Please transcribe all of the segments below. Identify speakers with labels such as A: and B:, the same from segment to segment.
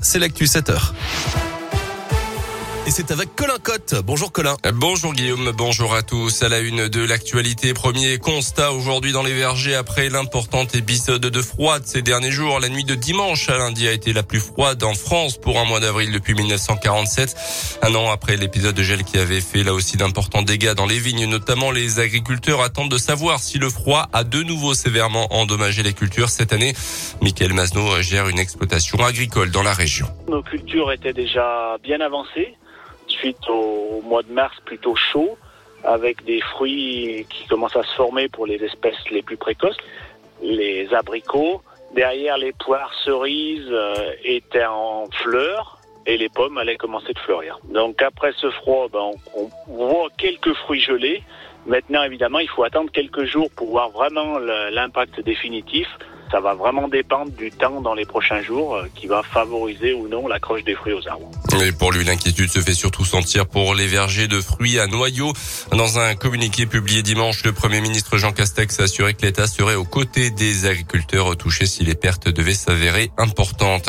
A: C'est l'actu 7 heures. Et c'est avec Colin Cotte. Bonjour Colin.
B: Bonjour Guillaume, bonjour à tous. À la une de l'actualité, premier constat aujourd'hui dans les vergers après l'important épisode de froid de ces derniers jours. La nuit de dimanche à lundi a été la plus froide en France pour un mois d'avril depuis 1947. Un an après l'épisode de gel qui avait fait là aussi d'importants dégâts dans les vignes, notamment les agriculteurs attendent de savoir si le froid a de nouveau sévèrement endommagé les cultures cette année. Michael Masno gère une exploitation agricole dans la région.
C: Nos cultures étaient déjà bien avancées suite au mois de mars plutôt chaud, avec des fruits qui commencent à se former pour les espèces les plus précoces, les abricots. Derrière, les poires cerises euh, étaient en fleurs et les pommes allaient commencer de fleurir. Donc après ce froid, ben, on, voit quelques fruits gelés. Maintenant, évidemment, il faut attendre quelques jours pour voir vraiment l'impact définitif ça va vraiment dépendre du temps dans les prochains jours euh, qui va favoriser ou non l'accroche des fruits aux arbres.
B: Et pour lui, l'inquiétude se fait surtout sentir pour les vergers de fruits à noyaux. Dans un communiqué publié dimanche, le Premier ministre Jean Castex a assuré que l'État serait aux côtés des agriculteurs touchés si les pertes devaient s'avérer importantes.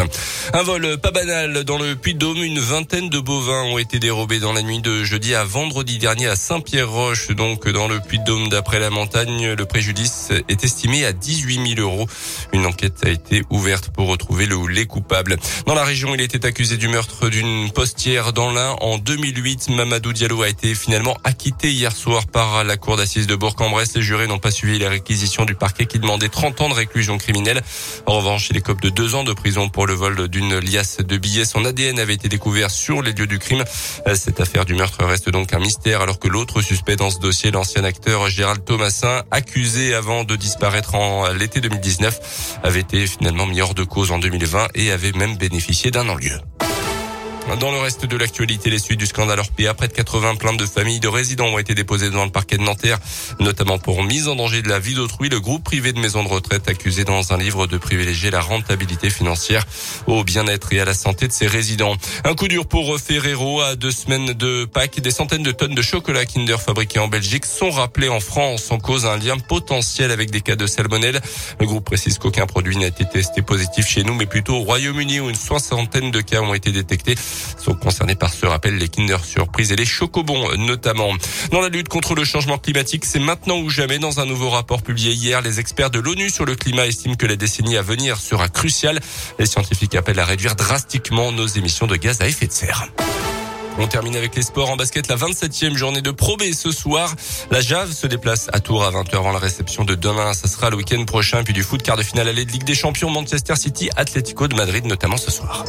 B: Un vol pas banal dans le Puy-de-Dôme. Une vingtaine de bovins ont été dérobés dans la nuit de jeudi à vendredi dernier à Saint-Pierre-Roche, donc dans le Puy-de-Dôme. D'après la montagne, le préjudice est estimé à 18 000 euros. Une enquête a été ouverte pour retrouver le ou les coupables. Dans la région, il était accusé du meurtre d'une postière dans l'Ain en 2008. Mamadou Diallo a été finalement acquitté hier soir par la cour d'assises de Bourg-en-Bresse. Les jurés n'ont pas suivi les réquisitions du parquet qui demandait 30 ans de réclusion criminelle. En revanche, il écope de deux ans de prison pour le vol d'une liasse de billets. Son ADN avait été découvert sur les lieux du crime. Cette affaire du meurtre reste donc un mystère alors que l'autre suspect dans ce dossier, l'ancien acteur Gérald Thomasin, accusé avant de disparaître en l'été 2019, avait été finalement mis hors de cause en 2020 et avait même bénéficié d'un en-lieu. Dans le reste de l'actualité, les suites du scandale Orpea, près de 80 plaintes de familles de résidents ont été déposées devant le parquet de Nanterre, notamment pour mise en danger de la vie d'autrui. Le groupe privé de maisons de retraite accusé dans un livre de privilégier la rentabilité financière au bien-être et à la santé de ses résidents. Un coup dur pour Ferrero à deux semaines de Pâques. Des centaines de tonnes de chocolat Kinder fabriqués en Belgique sont rappelés en France en cause un lien potentiel avec des cas de salmonelle. Le groupe précise qu'aucun produit n'a été testé positif chez nous, mais plutôt au Royaume-Uni où une soixantaine de cas ont été détectés sont concernés par ce rappel les Kinder Surprise et les Chocobons notamment. Dans la lutte contre le changement climatique, c'est maintenant ou jamais. Dans un nouveau rapport publié hier, les experts de l'ONU sur le climat estiment que la décennie à venir sera cruciale. Les scientifiques appellent à réduire drastiquement nos émissions de gaz à effet de serre. On termine avec les sports en basket, la 27e journée de Pro B ce soir. La Jave se déplace à Tours à 20h avant la réception de demain. Ça sera le week-end prochain. Puis du foot, quart de finale aller de Ligue des Champions, Manchester City, Atlético de Madrid notamment ce soir.